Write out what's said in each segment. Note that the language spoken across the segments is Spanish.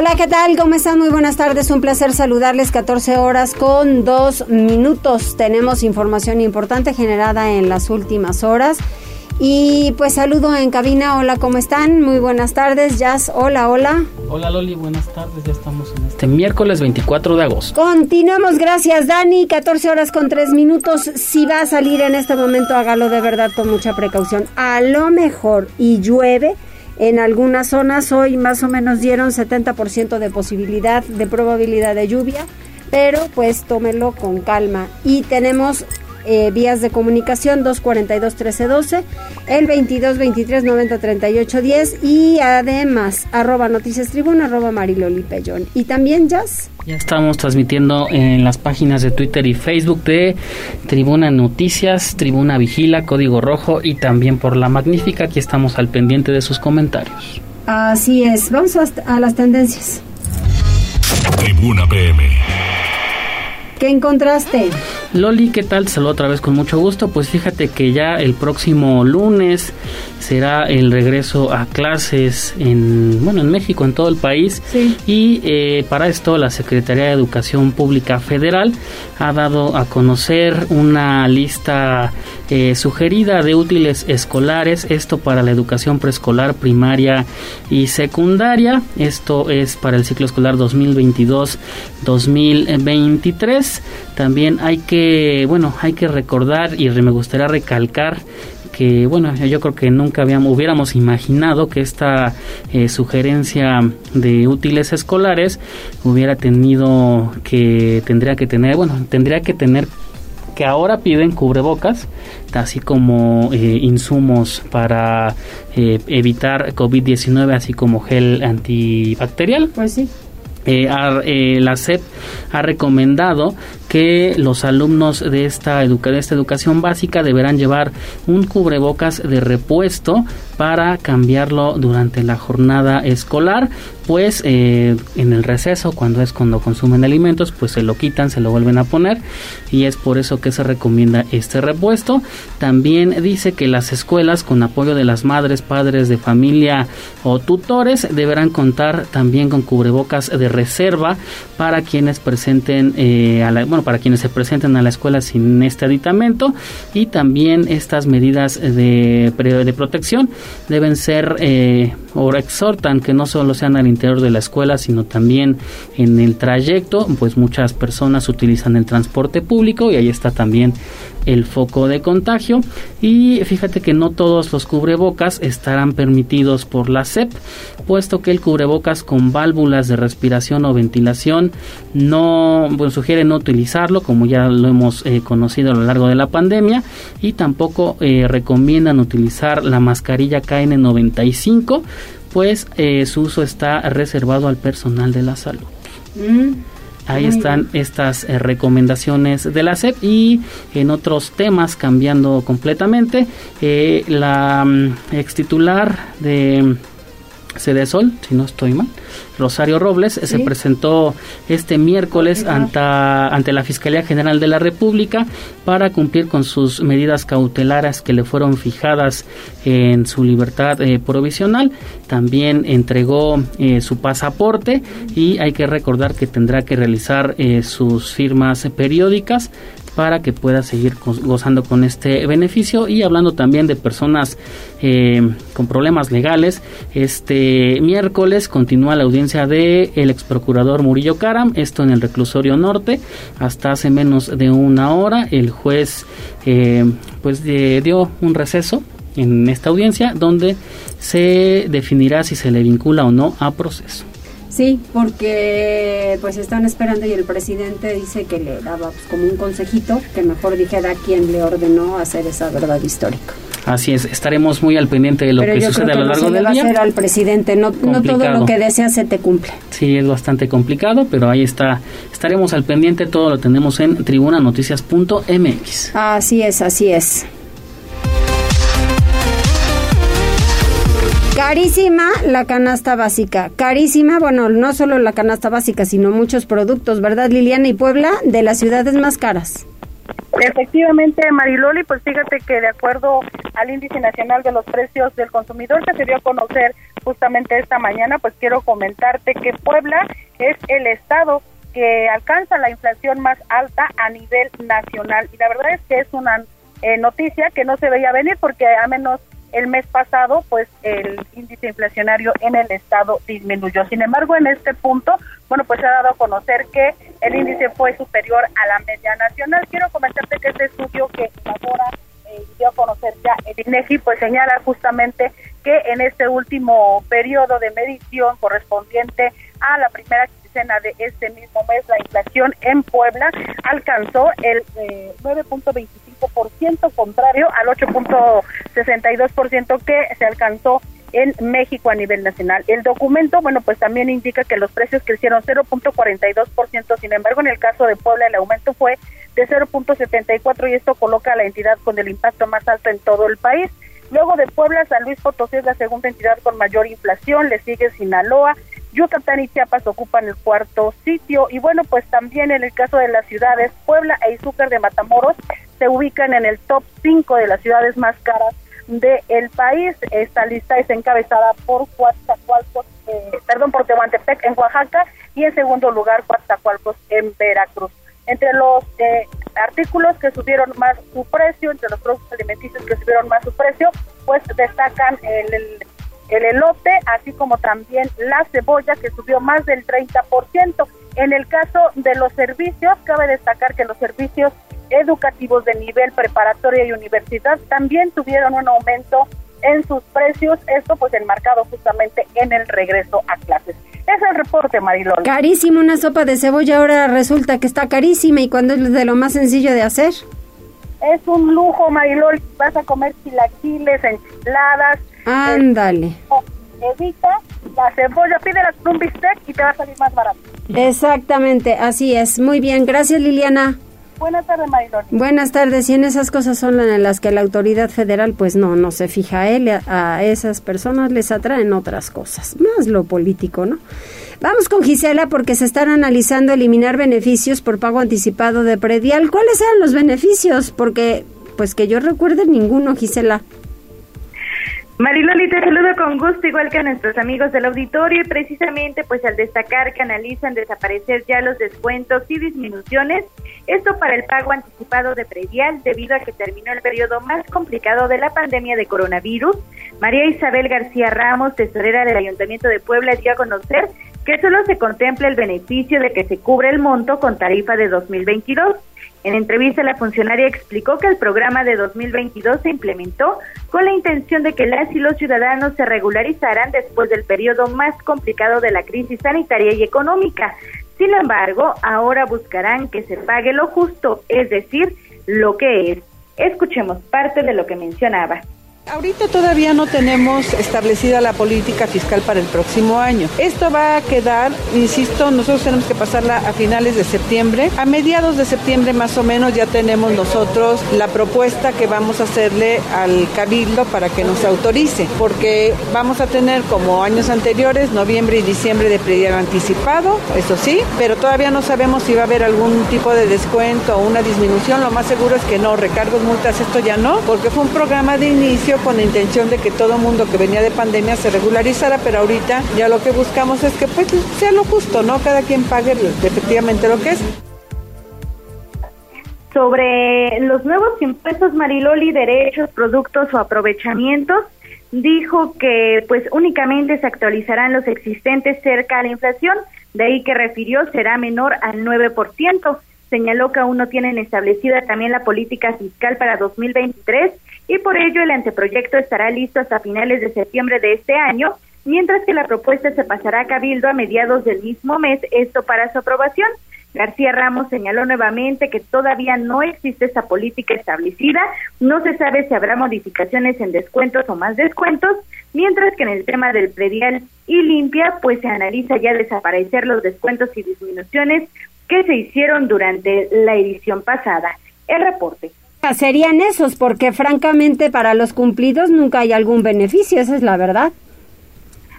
Hola, ¿qué tal? ¿Cómo están? Muy buenas tardes. Un placer saludarles. 14 horas con dos minutos. Tenemos información importante generada en las últimas horas. Y pues saludo en cabina. Hola, ¿cómo están? Muy buenas tardes. Jazz, hola, hola. Hola Loli, buenas tardes. Ya estamos en este miércoles 24 de agosto. Continuamos, gracias Dani. 14 horas con 3 minutos. Si va a salir en este momento, hágalo de verdad con mucha precaución. A lo mejor y llueve en algunas zonas hoy más o menos dieron 70% de posibilidad, de probabilidad de lluvia, pero pues tómelo con calma. Y tenemos eh, vías de comunicación 242 1312, el 22 23 90 38 10 y además arroba noticias tribuna arroba mariloli pellón. Y también Jazz. Ya estamos transmitiendo en las páginas de Twitter y Facebook de Tribuna Noticias, Tribuna Vigila, Código Rojo y también por La Magnífica. Aquí estamos al pendiente de sus comentarios. Así es, vamos a, a las tendencias. Tribuna PM. ¿Qué encontraste? Loli, ¿qué tal? Te saludo otra vez con mucho gusto. Pues fíjate que ya el próximo lunes será el regreso a clases en, bueno, en México, en todo el país. Sí. Y eh, para esto la Secretaría de Educación Pública Federal ha dado a conocer una lista eh, sugerida de útiles escolares, esto para la educación preescolar, primaria y secundaria. Esto es para el ciclo escolar 2022-2023. También hay que, bueno, hay que recordar y me gustaría recalcar que bueno yo creo que nunca habíamos hubiéramos imaginado que esta eh, sugerencia de útiles escolares hubiera tenido que tendría que tener bueno tendría que tener que ahora piden cubrebocas, así como eh, insumos para eh, evitar COVID-19, así como gel antibacterial. Pues sí. Eh, eh, la SEP ha recomendado que los alumnos de esta, educa- de esta educación básica deberán llevar un cubrebocas de repuesto para cambiarlo durante la jornada escolar, pues eh, en el receso, cuando es cuando consumen alimentos, pues se lo quitan, se lo vuelven a poner y es por eso que se recomienda este repuesto. También dice que las escuelas, con apoyo de las madres, padres de familia o tutores, deberán contar también con cubrebocas de reserva para quienes presenten eh, a la- bueno, para quienes se presenten a la escuela sin este aditamento y también estas medidas de, de protección deben ser eh, o exhortan que no solo sean al interior de la escuela sino también en el trayecto. Pues muchas personas utilizan el transporte público y ahí está también el foco de contagio. Y fíjate que no todos los cubrebocas estarán permitidos por la SEP puesto que el cubrebocas con válvulas de respiración o ventilación no bueno, sugiere no utilizarlo como ya lo hemos eh, conocido a lo largo de la pandemia. Y tampoco eh, recomiendan utilizar la mascarilla KN95 pues eh, su uso está reservado al personal de la salud. Mm, Ahí están estas eh, recomendaciones de la SEP y en otros temas cambiando completamente. eh, la mm, ex titular de Cedesol, si no estoy mal, Rosario Robles, eh, se presentó este miércoles ante, ante la Fiscalía General de la República para cumplir con sus medidas cautelares que le fueron fijadas en su libertad eh, provisional. También entregó eh, su pasaporte y hay que recordar que tendrá que realizar eh, sus firmas periódicas para que pueda seguir go- gozando con este beneficio. Y hablando también de personas eh, con problemas legales este miércoles continúa la audiencia de el ex procurador Murillo Caram esto en el reclusorio norte hasta hace menos de una hora. El juez eh, pues de- dio un receso en esta audiencia donde se definirá si se le vincula o no a proceso Sí, porque pues están esperando y el presidente dice que le daba pues, como un consejito que mejor dijera quién le ordenó hacer esa verdad histórica. Así es, estaremos muy al pendiente de lo que sucede a lo largo del día. al presidente, no, no, todo lo que desea se te cumple. Sí, es bastante complicado, pero ahí está. Estaremos al pendiente, todo lo tenemos en tribunanoticias.mx. Así es, así es. Carísima la canasta básica. Carísima, bueno, no solo la canasta básica, sino muchos productos, ¿verdad, Liliana? Y Puebla, de las ciudades más caras. Efectivamente, Mariloli, pues fíjate que de acuerdo al índice nacional de los precios del consumidor que se dio a conocer justamente esta mañana, pues quiero comentarte que Puebla es el estado que alcanza la inflación más alta a nivel nacional y la verdad es que es una eh, noticia que no se veía venir porque a menos el mes pasado, pues el índice inflacionario en el estado disminuyó. Sin embargo, en este punto, bueno, pues se ha dado a conocer que el índice fue superior a la media nacional. Quiero comentarte que este estudio que ahora eh, dio a conocer ya el INEGI, pues señala justamente que en este último periodo de medición correspondiente a la primera quincena de este mismo mes, la inflación en Puebla alcanzó el eh, 9.25 ciento contrario al 8.62% que se alcanzó en México a nivel nacional. El documento, bueno, pues también indica que los precios crecieron 0.42%, sin embargo, en el caso de Puebla el aumento fue de 0.74 y esto coloca a la entidad con el impacto más alto en todo el país. Luego de Puebla, San Luis Potosí es la segunda entidad con mayor inflación, le sigue Sinaloa, Yucatán y Chiapas ocupan el cuarto sitio y bueno, pues también en el caso de las ciudades, Puebla e Izúcar de Matamoros se ubican en el top 5 de las ciudades más caras del país. Esta lista es encabezada por Coatzacoalcos, eh, perdón, por Tehuantepec en Oaxaca y en segundo lugar Coatzacoalcos en Veracruz. Entre los eh, artículos que subieron más su precio, entre los productos alimenticios que subieron más su precio, pues destacan el el elote, así como también la cebolla, que subió más del 30%. En el caso de los servicios, cabe destacar que los servicios educativos de nivel preparatoria y universidad también tuvieron un aumento en sus precios, esto pues enmarcado justamente en el regreso a clases. Es el reporte, Marilón. Carísimo una sopa de cebolla, ahora resulta que está carísima y cuando es de lo más sencillo de hacer. Es un lujo, Marilol. Vas a comer chilaquiles, enchiladas, Ándale. Evita la cebolla, pídela un bistec y te va a salir más barato. Exactamente, así es. Muy bien, gracias Liliana. Buenas tardes, Marilón. Buenas tardes. Y en esas cosas son en las que la autoridad federal, pues no, no se fija. Él, a esas personas les atraen otras cosas, más lo político, ¿no? Vamos con Gisela porque se están analizando eliminar beneficios por pago anticipado de predial. ¿Cuáles eran los beneficios? Porque, pues que yo recuerde ninguno, Gisela. Mariloli, te saludo con gusto, igual que a nuestros amigos del auditorio, y precisamente pues al destacar que analizan desaparecer ya los descuentos y disminuciones, esto para el pago anticipado de predial debido a que terminó el periodo más complicado de la pandemia de coronavirus. María Isabel García Ramos, tesorera del Ayuntamiento de Puebla, dio a conocer que solo se contempla el beneficio de que se cubre el monto con tarifa de 2022 en entrevista, la funcionaria explicó que el programa de 2022 se implementó con la intención de que las y los ciudadanos se regularizaran después del periodo más complicado de la crisis sanitaria y económica. Sin embargo, ahora buscarán que se pague lo justo, es decir, lo que es. Escuchemos parte de lo que mencionaba. Ahorita todavía no tenemos establecida la política fiscal para el próximo año. Esto va a quedar, insisto, nosotros tenemos que pasarla a finales de septiembre. A mediados de septiembre más o menos ya tenemos nosotros la propuesta que vamos a hacerle al cabildo para que nos autorice, porque vamos a tener como años anteriores, noviembre y diciembre de predial anticipado, eso sí, pero todavía no sabemos si va a haber algún tipo de descuento o una disminución. Lo más seguro es que no, recargos, multas, esto ya no, porque fue un programa de inicio con la intención de que todo mundo que venía de pandemia se regularizara, pero ahorita ya lo que buscamos es que pues sea lo justo, ¿no? Cada quien pague efectivamente lo que es. Sobre los nuevos impuestos Mariloli, derechos, productos o aprovechamientos, dijo que pues únicamente se actualizarán los existentes cerca a la inflación, de ahí que refirió será menor al 9%. Señaló que aún no tienen establecida también la política fiscal para 2023 y por ello el anteproyecto estará listo hasta finales de septiembre de este año, mientras que la propuesta se pasará a Cabildo a mediados del mismo mes, esto para su aprobación. García Ramos señaló nuevamente que todavía no existe esa política establecida, no se sabe si habrá modificaciones en descuentos o más descuentos, mientras que en el tema del predial y limpia, pues se analiza ya desaparecer los descuentos y disminuciones que se hicieron durante la edición pasada. El reporte. Serían esos, porque francamente para los cumplidos nunca hay algún beneficio, esa es la verdad.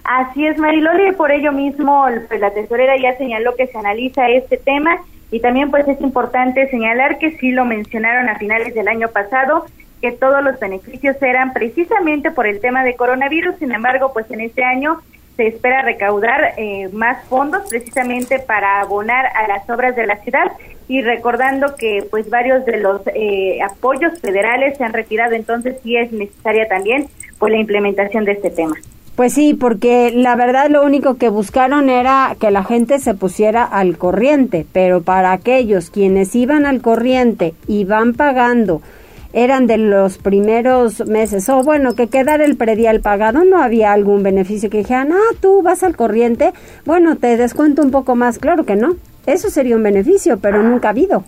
Así es, Mariloli, y por ello mismo pues, la tesorera ya señaló que se analiza este tema y también pues es importante señalar que sí lo mencionaron a finales del año pasado, que todos los beneficios eran precisamente por el tema de coronavirus, sin embargo pues en este año se espera recaudar eh, más fondos precisamente para abonar a las obras de la ciudad y recordando que pues varios de los eh, apoyos federales se han retirado, entonces sí es necesaria también pues la implementación de este tema. Pues sí, porque la verdad lo único que buscaron era que la gente se pusiera al corriente, pero para aquellos quienes iban al corriente y van pagando, eran de los primeros meses, o bueno, que quedara el predial pagado, no había algún beneficio que dijeran, ah, tú vas al corriente, bueno, te descuento un poco más, claro que no, eso sería un beneficio, pero nunca ha habido.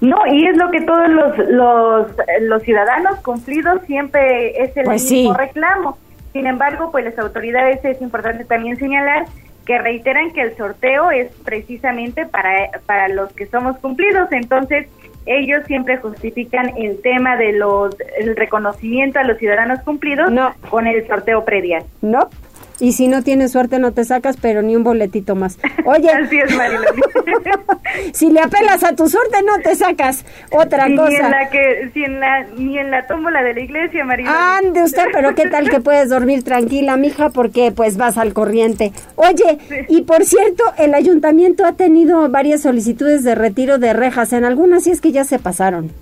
No, y es lo que todos los, los, los ciudadanos cumplidos siempre es el pues mismo reclamo. Sin embargo, pues las autoridades es importante también señalar que reiteran que el sorteo es precisamente para, para los que somos cumplidos. Entonces, ellos siempre justifican el tema de los el reconocimiento a los ciudadanos cumplidos con el sorteo predial. No, y si no tienes suerte no te sacas, pero ni un boletito más. Oye, Así es, si le apelas a tu suerte no te sacas otra cosa. Ni en la que, si en la, ni en la tómbola de la iglesia, Mariloli. Ande usted, pero qué tal que puedes dormir tranquila, mija, porque pues vas al corriente. Oye, y por cierto, el ayuntamiento ha tenido varias solicitudes de retiro de rejas, en algunas sí es que ya se pasaron.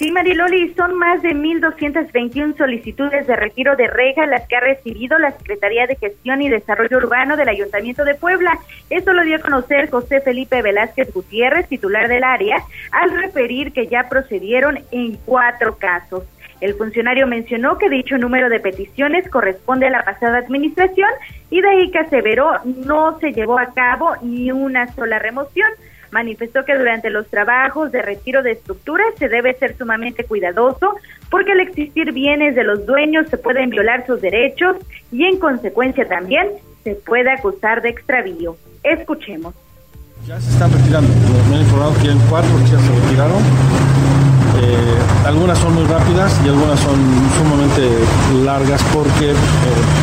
Sí, Mariloli, son más de 1.221 solicitudes de retiro de reja las que ha recibido la Secretaría de Gestión y Desarrollo Urbano del Ayuntamiento de Puebla. Esto lo dio a conocer José Felipe Velázquez Gutiérrez, titular del área, al referir que ya procedieron en cuatro casos. El funcionario mencionó que dicho número de peticiones corresponde a la pasada administración y de ahí que aseveró no se llevó a cabo ni una sola remoción manifestó que durante los trabajos de retiro de estructuras se debe ser sumamente cuidadoso porque al existir bienes de los dueños se pueden violar sus derechos y en consecuencia también se puede acusar de extravío. Escuchemos. Ya se están retirando, me han informado que ya se retiraron eh, algunas son muy rápidas y algunas son sumamente largas porque, eh,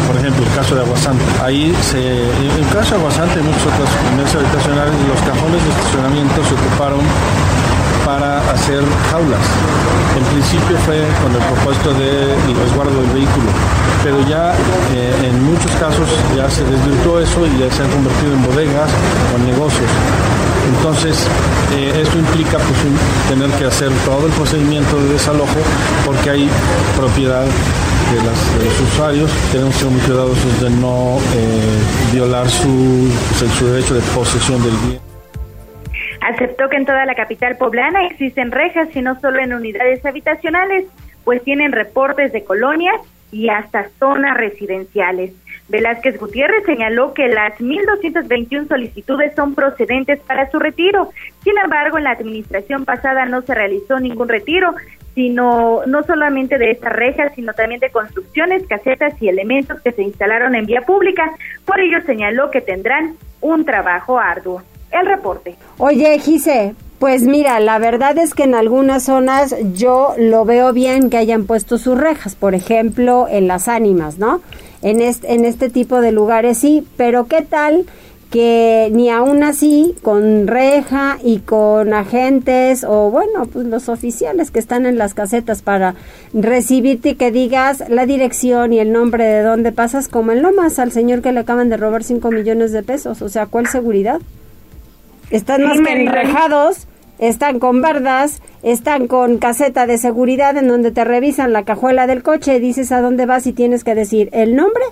por ejemplo, el caso de Aguasante. Ahí, se, en el caso de Aguasante y muchos otros comercios habitacionales, los cajones de estacionamiento se ocuparon hacer jaulas. En principio fue con el propósito del resguardo del vehículo, pero ya eh, en muchos casos ya se desvirtuó eso y ya se han convertido en bodegas o en negocios. Entonces, eh, esto implica pues, tener que hacer todo el procedimiento de desalojo porque hay propiedad de, los usuarios. Tenemos que ser muy cuidadosos de no eh, violar su derecho de posesión del bien. Aceptó que en toda la capital poblana existen rejas y no solo en unidades habitacionales, pues tienen reportes de colonias y hasta zonas residenciales. Velázquez Gutiérrez señaló que las 1.221 solicitudes son procedentes para su retiro. Sin embargo, en la administración pasada no se realizó ningún retiro, sino no solamente de estas rejas, sino también de construcciones, casetas y elementos que se instalaron en vía pública. Por ello señaló que tendrán un trabajo arduo. El reporte. Oye, Gise, pues mira, la verdad es que en algunas zonas yo lo veo bien que hayan puesto sus rejas, por ejemplo, en las ánimas, ¿no? en este, en este tipo de lugares sí, pero ¿qué tal? que ni aún así con reja y con agentes o bueno pues los oficiales que están en las casetas para recibirte y que digas la dirección y el nombre de dónde pasas como en Lomas al señor que le acaban de robar 5 millones de pesos o sea ¿cuál seguridad? Están más que enrejados están con bardas, están con caseta de seguridad en donde te revisan la cajuela del coche, dices a dónde vas y tienes que decir el nombre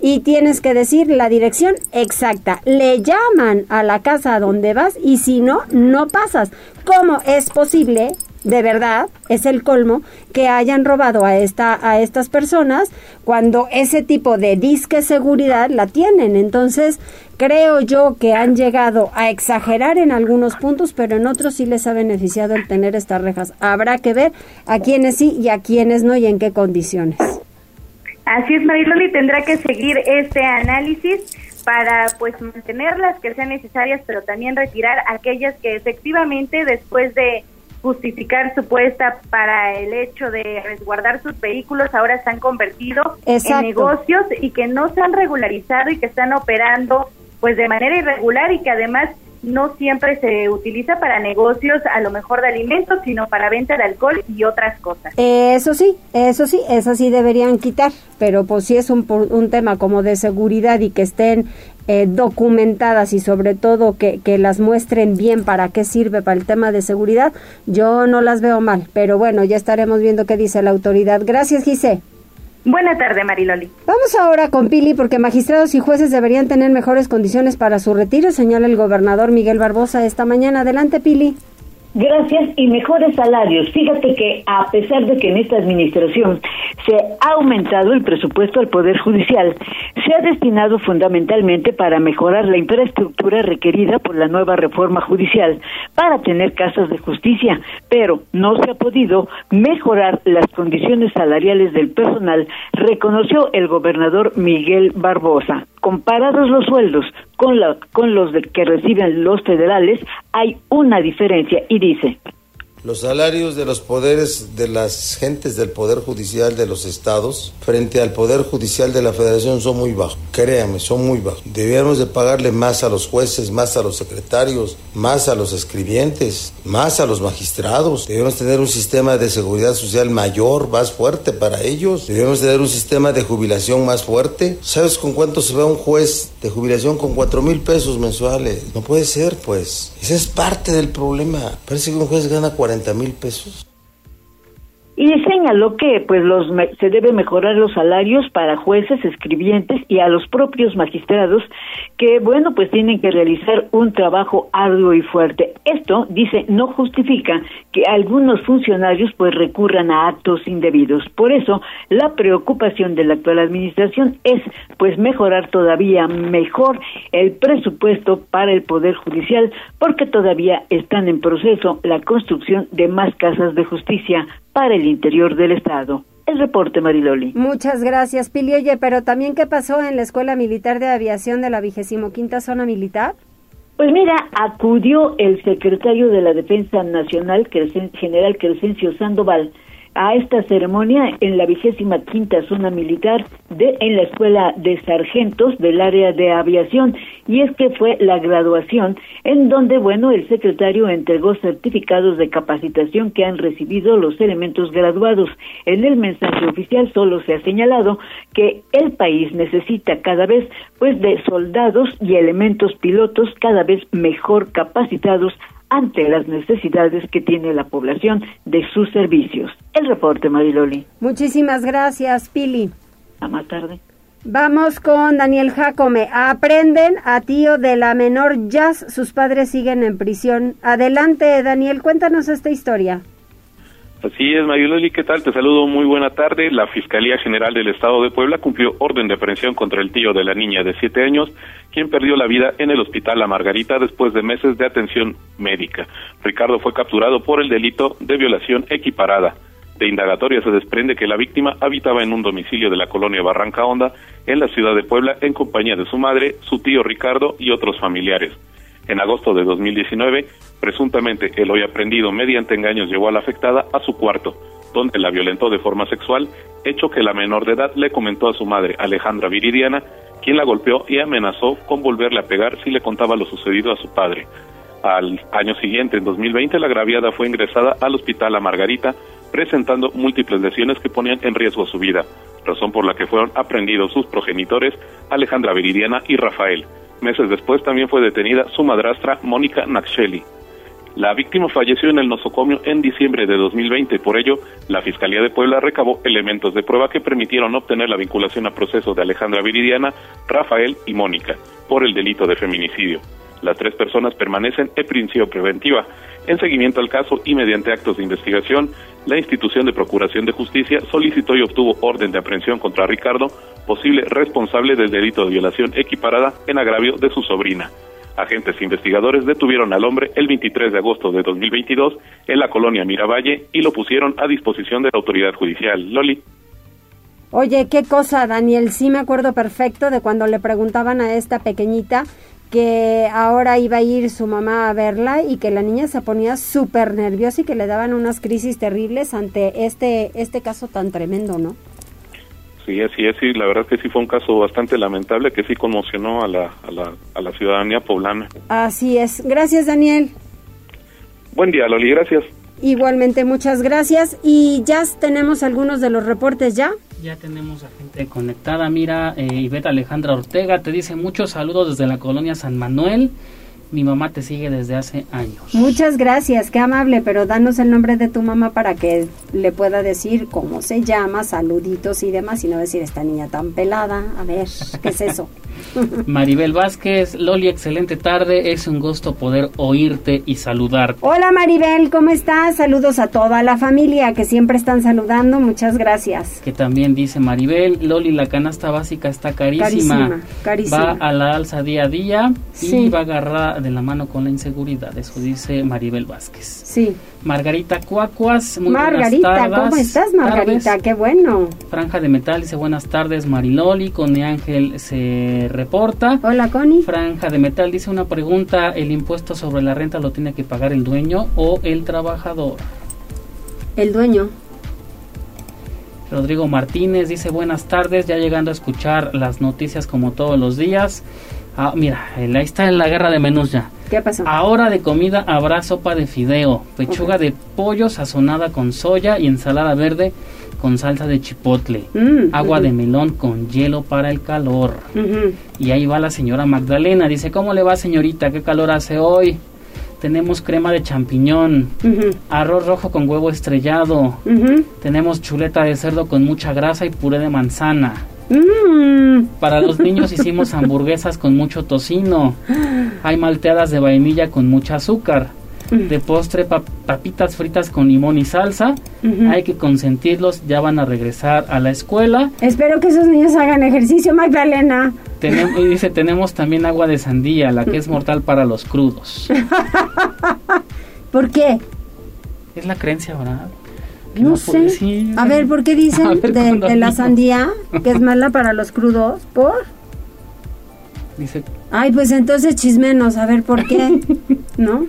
y tienes que decir la dirección exacta. Le llaman a la casa a donde vas y si no, no pasas. ¿Cómo es posible de verdad, es el colmo que hayan robado a esta a estas personas cuando ese tipo de disque seguridad la tienen. Entonces, creo yo que han llegado a exagerar en algunos puntos, pero en otros sí les ha beneficiado el tener estas rejas. Habrá que ver a quienes sí y a quienes no y en qué condiciones. Así es, Mariloli, tendrá que seguir este análisis para pues mantener las que sean necesarias, pero también retirar aquellas que efectivamente después de justificar su puesta para el hecho de resguardar sus vehículos ahora se han convertido en negocios y que no se han regularizado y que están operando pues de manera irregular y que además no siempre se utiliza para negocios a lo mejor de alimentos, sino para venta de alcohol y otras cosas. Eso sí, eso sí, eso sí deberían quitar, pero pues si es un, un tema como de seguridad y que estén eh, documentadas y sobre todo que, que las muestren bien para qué sirve para el tema de seguridad, yo no las veo mal, pero bueno, ya estaremos viendo qué dice la autoridad. Gracias, Gise. Buenas tardes, Mariloli. Vamos ahora con Pili, porque magistrados y jueces deberían tener mejores condiciones para su retiro, señala el gobernador Miguel Barbosa esta mañana. Adelante, Pili. Gracias y mejores salarios. Fíjate que a pesar de que en esta administración se ha aumentado el presupuesto al Poder Judicial, se ha destinado fundamentalmente para mejorar la infraestructura requerida por la nueva reforma judicial para tener casas de justicia, pero no se ha podido mejorar las condiciones salariales del personal, reconoció el gobernador Miguel Barbosa. Comparados los sueldos con, la, con los que reciben los federales, hay una diferencia y dice, los salarios de los poderes de las gentes del Poder Judicial de los estados frente al Poder Judicial de la Federación son muy bajos. Créame, son muy bajos. Deberíamos de pagarle más a los jueces, más a los secretarios, más a los escribientes, más a los magistrados. Debemos tener un sistema de seguridad social mayor, más fuerte para ellos. Debemos tener un sistema de jubilación más fuerte. ¿Sabes con cuánto se va un juez de jubilación? Con cuatro mil pesos mensuales. No puede ser, pues. Esa es parte del problema. Parece que un juez gana 40 mil pesos y señaló que pues los se debe mejorar los salarios para jueces, escribientes y a los propios magistrados que bueno pues tienen que realizar un trabajo arduo y fuerte. Esto dice no justifica que algunos funcionarios pues recurran a actos indebidos. Por eso la preocupación de la actual administración es pues mejorar todavía mejor el presupuesto para el poder judicial porque todavía están en proceso la construcción de más casas de justicia para el interior del Estado. El reporte, Mariloli. Muchas gracias, Pili. Oye, pero también, ¿qué pasó en la Escuela Militar de Aviación de la vigésimo quinta Zona Militar? Pues mira, acudió el secretario de la Defensa Nacional, general Crescencio Sandoval, a esta ceremonia en la vigésima quinta zona militar de en la escuela de sargentos del área de aviación. Y es que fue la graduación en donde bueno el secretario entregó certificados de capacitación que han recibido los elementos graduados. En el mensaje oficial solo se ha señalado que el país necesita cada vez pues de soldados y elementos pilotos cada vez mejor capacitados ante las necesidades que tiene la población de sus servicios. El reporte, Mariloli. Muchísimas gracias, Pili. A más tarde. Vamos con Daniel Jacome. Aprenden a tío de la menor Jazz. Sus padres siguen en prisión. Adelante, Daniel, cuéntanos esta historia. Así es, Mayuloli, ¿qué tal? Te saludo, muy buena tarde. La Fiscalía General del Estado de Puebla cumplió orden de aprehensión contra el tío de la niña de siete años, quien perdió la vida en el hospital La Margarita después de meses de atención médica. Ricardo fue capturado por el delito de violación equiparada. De indagatoria se desprende que la víctima habitaba en un domicilio de la colonia Barranca Honda, en la ciudad de Puebla, en compañía de su madre, su tío Ricardo y otros familiares. En agosto de 2019, presuntamente el hoy aprendido mediante engaños llevó a la afectada a su cuarto, donde la violentó de forma sexual, hecho que la menor de edad le comentó a su madre, Alejandra Viridiana, quien la golpeó y amenazó con volverle a pegar si le contaba lo sucedido a su padre. Al año siguiente, en 2020, la agraviada fue ingresada al hospital a Margarita, presentando múltiples lesiones que ponían en riesgo su vida, razón por la que fueron aprendidos sus progenitores, Alejandra Viridiana y Rafael, Meses después también fue detenida su madrastra Mónica Naksheli. La víctima falleció en el nosocomio en diciembre de 2020. Por ello, la Fiscalía de Puebla recabó elementos de prueba que permitieron obtener la vinculación a proceso de Alejandra Viridiana, Rafael y Mónica por el delito de feminicidio. Las tres personas permanecen en prisión preventiva. En seguimiento al caso y mediante actos de investigación, la institución de Procuración de Justicia solicitó y obtuvo orden de aprehensión contra Ricardo, posible responsable del delito de violación equiparada en agravio de su sobrina. Agentes investigadores detuvieron al hombre el 23 de agosto de 2022 en la colonia Miravalle y lo pusieron a disposición de la autoridad judicial. Loli. Oye, qué cosa, Daniel. Sí me acuerdo perfecto de cuando le preguntaban a esta pequeñita que ahora iba a ir su mamá a verla y que la niña se ponía súper nerviosa y que le daban unas crisis terribles ante este, este caso tan tremendo, ¿no? Sí, así es, sí, la verdad que sí fue un caso bastante lamentable que sí conmocionó a la, a la, a la ciudadanía poblana. Así es. Gracias, Daniel. Buen día, Loli, gracias. Igualmente, muchas gracias. Y ya tenemos algunos de los reportes ya. Ya tenemos a gente conectada. Mira, eh, Iveta Alejandra Ortega te dice muchos saludos desde la colonia San Manuel. Mi mamá te sigue desde hace años. Muchas gracias, qué amable, pero danos el nombre de tu mamá para que le pueda decir cómo se llama, saluditos y demás, y no decir esta niña tan pelada. A ver, ¿qué es eso? Maribel Vázquez, Loli, excelente tarde. Es un gusto poder oírte y saludar. Hola Maribel, ¿cómo estás? Saludos a toda la familia que siempre están saludando. Muchas gracias. Que también dice Maribel, Loli, la canasta básica está carísima. Carísima, Va a la alza día a día y va a agarrar de la mano con la inseguridad. Eso dice Maribel Vázquez. Sí. Margarita Cuacuas, muy Margarita, buenas tardes. ¿cómo estás Margarita? Tardes. Qué bueno. Franja de Metal dice buenas tardes Mariloli, Cone Ángel se reporta. Hola Connie. Franja de Metal dice una pregunta, ¿el impuesto sobre la renta lo tiene que pagar el dueño o el trabajador? El dueño. Rodrigo Martínez dice buenas tardes, ya llegando a escuchar las noticias como todos los días. Ah, mira, ahí está en la guerra de menús ya. ¿Qué pasó? Ahora de comida habrá sopa de fideo, pechuga de pollo sazonada con soya y ensalada verde con salsa de chipotle, Mm, agua ujú. de melón con hielo para el calor. Y ahí va la señora Magdalena, dice, ¿cómo le va señorita? ¿Qué calor hace hoy? Tenemos crema de champiñón, arroz rojo con huevo estrellado, tenemos chuleta de cerdo con mucha grasa y puré de manzana. Mm. Para los niños hicimos hamburguesas con mucho tocino. Hay malteadas de vainilla con mucha azúcar. De postre, pap- papitas fritas con limón y salsa. Hay que consentirlos, ya van a regresar a la escuela. Espero que esos niños hagan ejercicio, Magdalena. Tenemos, y dice, tenemos también agua de sandía, la que es mortal para los crudos. ¿Por qué? Es la creencia, ¿verdad? No sé. sí, A ver, ¿por qué dicen ver, de, la sandía que es mala para los crudos? ¿Por? Dice, Ay, pues entonces chismenos, a ver por qué, ¿no?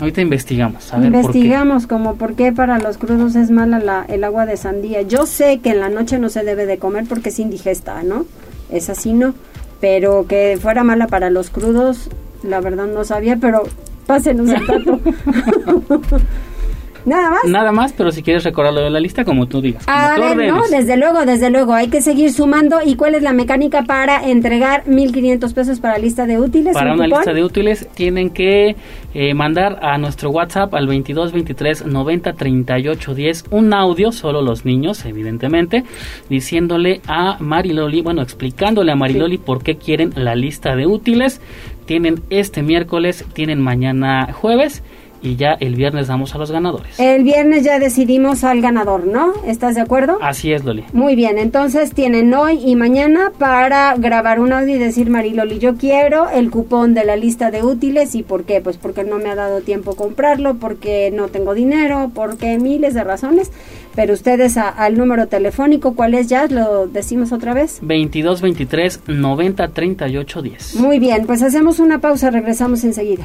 ahorita investigamos. A ver por qué. Investigamos como por qué para los crudos es mala la, el agua de sandía. Yo sé que en la noche no se debe de comer porque es indigesta, ¿no? Es así, ¿no? Pero que fuera mala para los crudos, la verdad no sabía, pero pásenos el dato. Nada más. Nada más, pero si quieres recordarlo de la lista, como tú digas. A ver, no, desde luego, desde luego, hay que seguir sumando. ¿Y cuál es la mecánica para entregar 1.500 pesos para lista de útiles? Para ¿Un una lista de útiles tienen que eh, mandar a nuestro WhatsApp al 22 23 90 38 10 un audio, solo los niños, evidentemente, diciéndole a Mariloli, bueno, explicándole a Mariloli por qué quieren la lista de útiles. Tienen este miércoles, tienen mañana jueves y ya el viernes damos a los ganadores. El viernes ya decidimos al ganador, ¿no? ¿Estás de acuerdo? Así es, Loli. Muy bien, entonces tienen hoy y mañana para grabar un audio y decir Mariloli, yo quiero el cupón de la lista de útiles y por qué, pues porque no me ha dado tiempo comprarlo, porque no tengo dinero, porque miles de razones, pero ustedes a- al número telefónico, ¿cuál es ya? ¿Lo decimos otra vez? 22 23 90 38 10. Muy bien, pues hacemos una pausa, regresamos enseguida.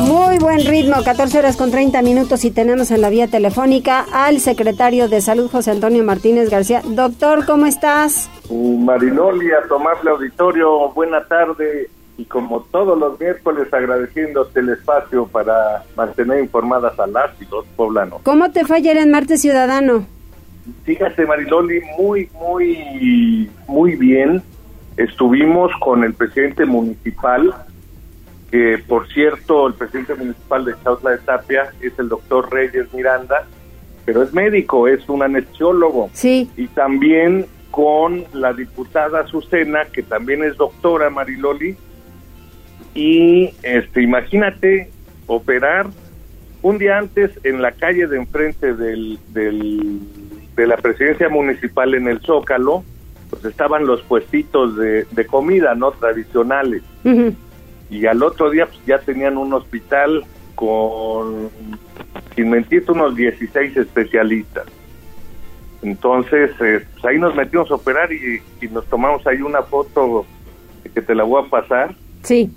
Muy buen ritmo, 14 horas con 30 minutos y tenemos en la vía telefónica al secretario de Salud, José Antonio Martínez García. Doctor, ¿cómo estás? Mariloli, a Tomás de Auditorio, buena tarde. y como todos los miércoles agradeciéndote el espacio para mantener informadas a las y los poblanos. ¿Cómo te fue ayer en Martes Ciudadano? Fíjate Mariloli, muy, muy, muy bien. Estuvimos con el presidente municipal, que por cierto el presidente municipal de Chautla de Tapia es el doctor Reyes Miranda, pero es médico, es un anestesiólogo. Sí. Y también con la diputada Azucena, que también es doctora Mariloli, y este imagínate operar un día antes en la calle de enfrente del, del, de la presidencia municipal en el Zócalo, pues estaban los puestitos de, de comida, ¿no? Tradicionales. Y al otro día pues, ya tenían un hospital con, sin mentirte, unos 16 especialistas. Entonces, eh, pues ahí nos metimos a operar y, y nos tomamos ahí una foto que te la voy a pasar Sí.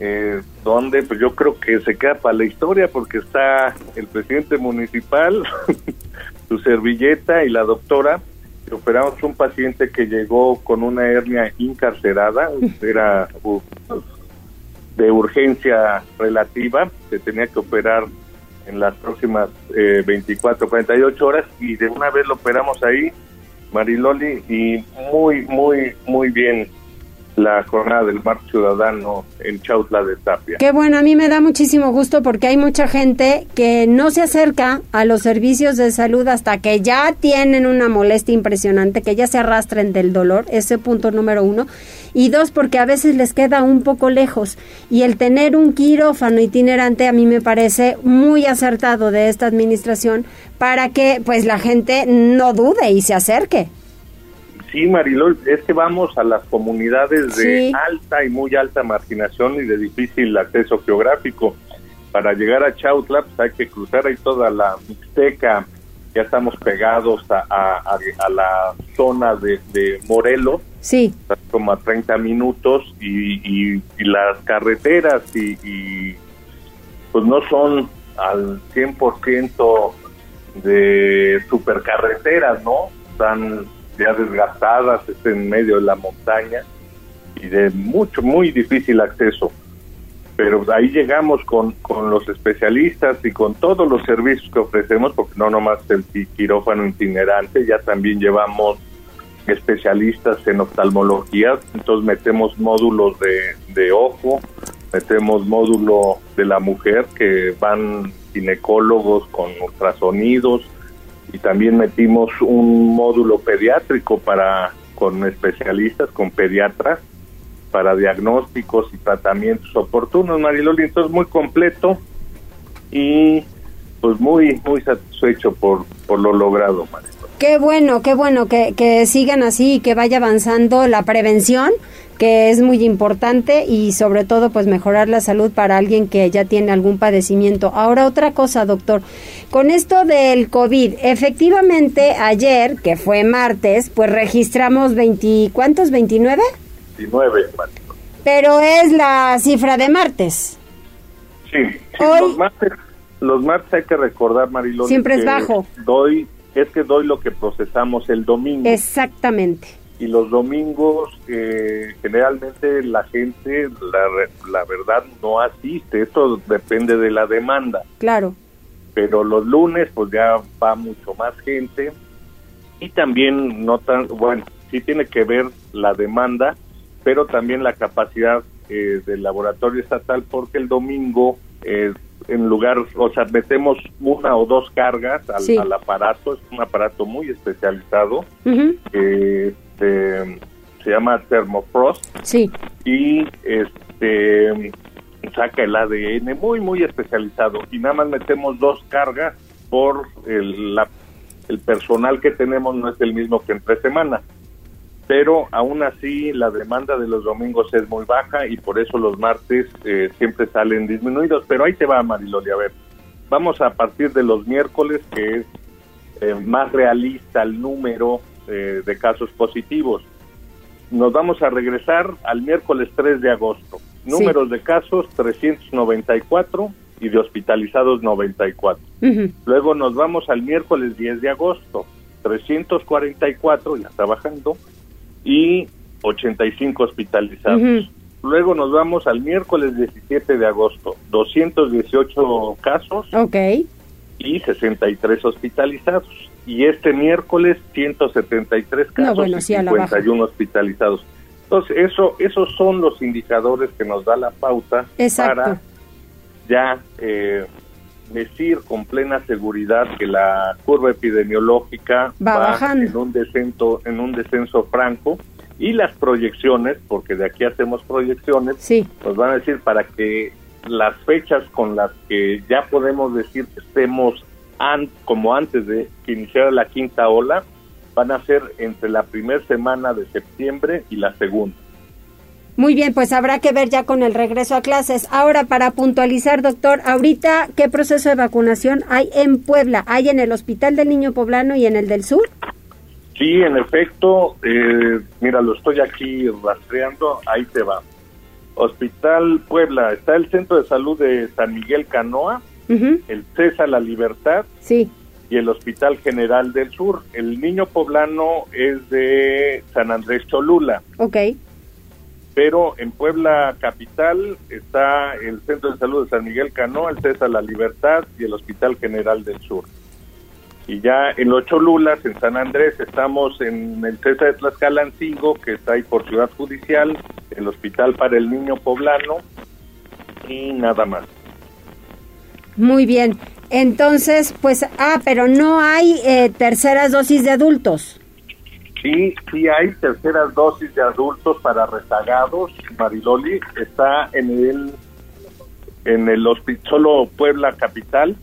eh, donde pues yo creo que se queda para la historia porque está el presidente municipal, su servilleta y la doctora. Operamos un paciente que llegó con una hernia incarcerada, era uh, de urgencia relativa, se tenía que operar en las próximas eh, 24, 48 horas y de una vez lo operamos ahí, Mariloli, y muy, muy, muy bien la jornada del Mar Ciudadano en Chautla de Tapia. Qué bueno, a mí me da muchísimo gusto porque hay mucha gente que no se acerca a los servicios de salud hasta que ya tienen una molestia impresionante, que ya se arrastren del dolor, ese punto número uno. Y dos, porque a veces les queda un poco lejos. Y el tener un quirófano itinerante a mí me parece muy acertado de esta administración para que pues la gente no dude y se acerque. Sí, Marilol, es que vamos a las comunidades de Sí. alta y muy alta marginación y de difícil acceso geográfico. Para llegar a Chautla, pues hay que cruzar ahí toda la Mixteca. Ya estamos pegados a, a- a- a la zona de, de Morelos, Sí, como a 30 minutos, y, y- y las carreteras y, y, pues no son al 100% de supercarreteras, ¿no? Están ya desgastadas, está en medio de la montaña y de mucho, muy difícil acceso. Pero ahí llegamos con, con los especialistas y con todos los servicios que ofrecemos, porque no nomás el qui- quirófano itinerante, ya también llevamos especialistas en oftalmología, entonces metemos módulos de, de ojo, metemos módulo de la mujer que van ginecólogos con ultrasonidos y también metimos un módulo pediátrico para con especialistas, con pediatras para diagnósticos y tratamientos oportunos, Mariloli, entonces muy completo y pues muy muy satisfecho por, por lo logrado, Mariloli. qué bueno, qué bueno que, que sigan así y que vaya avanzando la prevención, que es muy importante y sobre todo pues mejorar la salud para alguien que ya tiene algún padecimiento. Ahora otra cosa, doctor, con esto del COVID, efectivamente ayer, que fue martes, pues registramos 20, ¿cuántos? ¿29? 19, Mariloli. Pero es la cifra de martes. Sí, sí, Hoy- los martes, los martes hay que recordar, Mariloli, Siempre es bajo. Doy, es que doy lo que procesamos el domingo. Exactamente. Y los domingos eh, generalmente la gente, la, la verdad, no asiste. Esto depende de la demanda. Claro. Pero los lunes, pues ya va mucho más gente. Y también no tan, bueno, sí tiene que ver la demanda, pero también la capacidad eh, del laboratorio estatal, porque el domingo, eh, en lugar, o sea, metemos una o dos cargas al, Sí. al aparato, es un aparato muy especializado que este, se llama Thermofrost. Sí. y este saca el ADN muy muy especializado. Y nada más metemos dos cargas por el, la- el personal que tenemos no es el mismo que entre semana. Pero aún así la demanda de los domingos es muy baja y por eso los martes eh, siempre salen disminuidos. Pero ahí te va Mariloli a ver. Vamos a partir de los miércoles que es eh, más realista el número eh, de casos positivos. Nos vamos a regresar al miércoles 3 de agosto. Números de casos 394 y de hospitalizados 94. Ujú. Luego nos vamos al miércoles 10 de agosto, 344 ya trabajando y 85 hospitalizados. Luego nos vamos al miércoles 17 de agosto, 218 casos Ok. y 63 hospitalizados. Y este miércoles 173 casos bueno, y sí, a la baja. 51 hospitalizados. Entonces, eso, esos son los indicadores que nos da la pauta Exacto. para ya eh, decir con plena seguridad que la curva epidemiológica Va bajando. en un descenso, en un descenso franco y las proyecciones, porque de aquí hacemos proyecciones, Sí. nos van a decir para que las fechas con las que ya podemos decir que estemos an- como antes de que iniciara la quinta ola, van a ser entre la primera semana de septiembre y la segunda. Muy bien, pues habrá que ver ya con el regreso a clases. Ahora, para puntualizar, doctor, ahorita, ¿qué proceso de vacunación hay en Puebla? ¿Hay en el Hospital del Niño Poblano y en el del Sur? Sí, en efecto, eh, mira, lo estoy aquí rastreando, ahí te va. Hospital Puebla, está el Centro de Salud de San Miguel Canoa, El César La Libertad Sí. y el Hospital General del Sur. El niño poblano es de San Andrés Cholula, Ok. pero en Puebla capital está el Centro de Salud de San Miguel Canoa, el César La Libertad y el Hospital General del Sur. Y ya en los Cholulas, en San Andrés, estamos en el César de Tlaxcalancingo, que está ahí por Ciudad Judicial, el Hospital para el Niño Poblano y nada más. Muy bien. Entonces, pues, ah, pero no hay eh, terceras dosis de adultos. Sí, sí hay terceras dosis de adultos para rezagados. Mariloli está en el en el hospital solo Puebla capital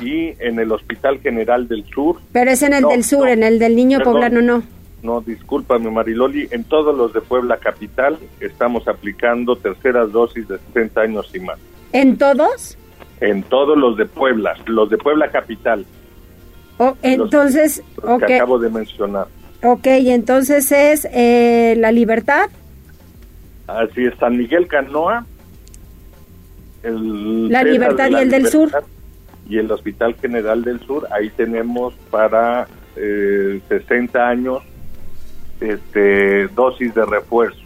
y en el Hospital General del Sur. Pero es en el No, del Sur, no. en el del Niño Perdón. Poblano no. No, discúlpame Mariloli, en todos los de Puebla capital estamos aplicando terceras dosis de 60 años y más. ¿En todos? En todos los de Puebla, los de Puebla capital, O- entonces, los que acabo de mencionar. ok, entonces es eh, La Libertad, Así es, San Miguel Canoa, el La César Libertad y el del Sur. Y el Hospital General del Sur, ahí tenemos para eh, 60 años este, dosis de refuerzo.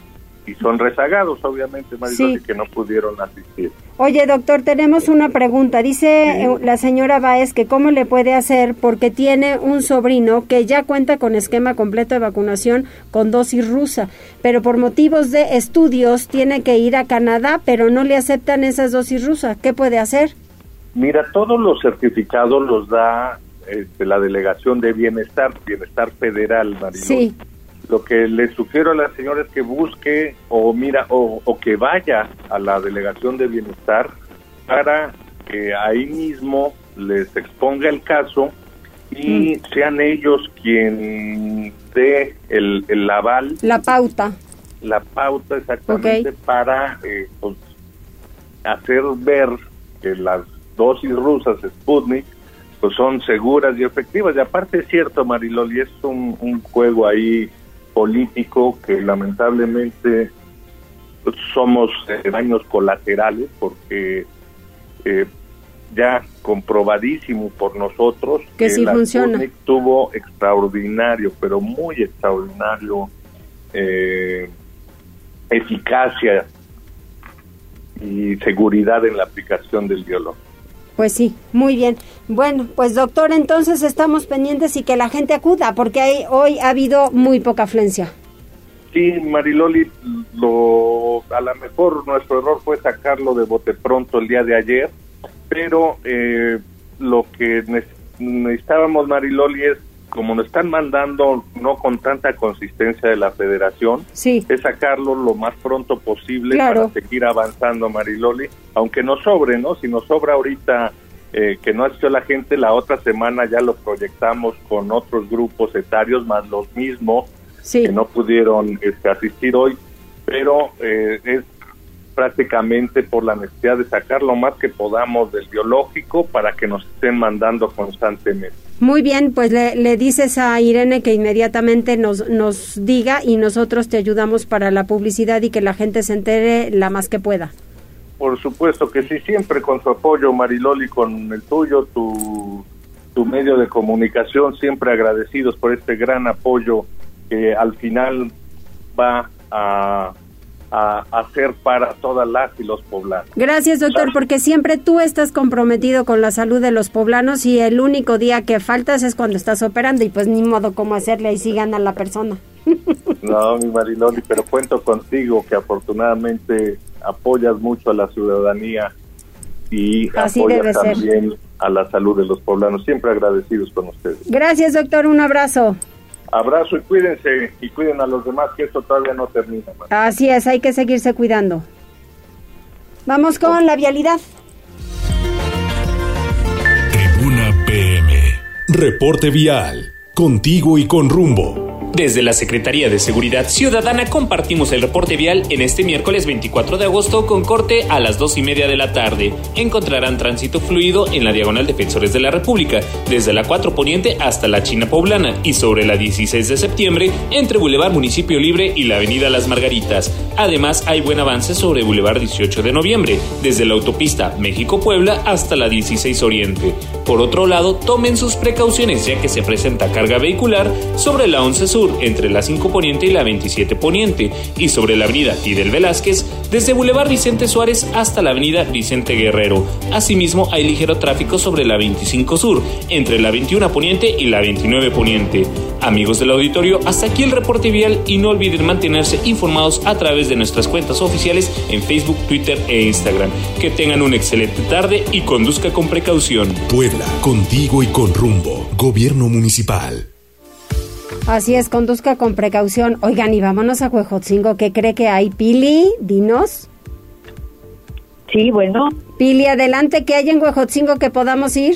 Y son rezagados, obviamente, Marisol, Sí. que no pudieron asistir. Oye, doctor, tenemos una pregunta. Dice eh, la señora Baez que cómo le puede hacer porque tiene un sobrino que ya cuenta con esquema completo de vacunación con dosis rusa, pero por motivos de estudios tiene que ir a Canadá, pero no le aceptan esas dosis rusas. ¿Qué puede hacer? Mira, todos los certificados los da este, la Delegación de Bienestar, Bienestar Federal, Marilol. Sí. Lo que le sugiero a la señora es que busque o mira o, o que vaya a la Delegación de Bienestar para que ahí mismo les exponga el caso y sean ellos quien dé el, el aval, La pauta. la pauta exactamente para eh, pues, hacer ver que las dosis rusas Sputnik pues son seguras y efectivas. Y aparte es cierto, Mariloli, es un, un juego ahí político que lamentablemente somos eh, daños colaterales porque eh, ya comprobadísimo por nosotros Que sí la funciona. Tuvo extraordinario, pero muy extraordinario eh, eficacia y seguridad en la aplicación del biólogo. Pues sí, muy bien. Bueno, pues doctor, entonces estamos pendientes y que la gente acuda porque hay, hoy ha habido muy poca afluencia. Sí, Mariloli, lo, a lo mejor nuestro error fue sacarlo de bote pronto el día de ayer, pero eh, lo que ne- necesitábamos, Mariloli, es como nos están mandando no con tanta consistencia de la federación, Sí. es sacarlo lo más pronto posible Claro. para seguir avanzando, Mariloli, aunque nos sobre, ¿no? Si nos sobra ahorita eh, que no asistió la gente, la otra semana ya lo proyectamos con otros grupos etarios, más los mismos Sí. que no pudieron este, asistir hoy, pero eh, es prácticamente por la necesidad de sacar lo más que podamos del biológico para que nos estén mandando constantemente. Muy bien, pues le, le dices a Irene que inmediatamente nos, nos diga y nosotros te ayudamos para la publicidad y que la gente se entere la más que pueda. Por supuesto que sí, siempre con su apoyo, Mariloli, con el tuyo, tu, tu medio de comunicación, siempre agradecidos por este gran apoyo que al final va a a hacer para todas las y los poblanos. Gracias, doctor, porque siempre tú estás comprometido con la salud de los poblanos y el único día que faltas es cuando estás operando y pues ni modo cómo hacerle, ahí sí gana la persona. No, mi Mariloli, pero cuento contigo que afortunadamente apoyas mucho a la ciudadanía y apoyas también a la salud de los poblanos. Siempre agradecidos con ustedes. Gracias, doctor. Un abrazo. Abrazo y cuídense y cuiden a los demás que esto todavía no termina. Así es, hay que seguirse cuidando. Vamos con la vialidad. Tribuna PM. Reporte vial. Contigo y con rumbo. Desde la Secretaría de Seguridad Ciudadana compartimos el reporte vial en este miércoles 24 de agosto con corte a las 2 y media de la tarde. Encontrarán tránsito fluido en la diagonal Defensores de la República, desde la 4 Poniente hasta la China Poblana y sobre la 16 de septiembre entre Boulevard Municipio Libre y la Avenida Las Margaritas. Además, hay buen avance sobre Boulevard 18 de noviembre, desde la autopista México-Puebla hasta la 16 Oriente. Por otro lado, tomen sus precauciones ya que se presenta carga vehicular sobre la 11 Sur entre la 5 Poniente y la 27 Poniente y sobre la avenida Fidel Velázquez desde Boulevard Vicente Suárez hasta la avenida Vicente Guerrero. Asimismo, hay ligero tráfico sobre la 25 Sur entre la 21 Poniente y la 29 Poniente. Amigos del auditorio, hasta aquí el reporte vial y no olviden mantenerse informados a través de nuestras cuentas oficiales en Facebook, Twitter e Instagram. Que tengan una excelente tarde y conduzca con precaución. Puebla, contigo y con rumbo. Gobierno Municipal. Así es, conduzca con precaución. Oigan, y vámonos a Huejotzingo. ¿Qué cree que hay, Pili? Dinos. Sí, bueno. Pili, adelante, ¿qué hay en Huejotzingo que podamos ir?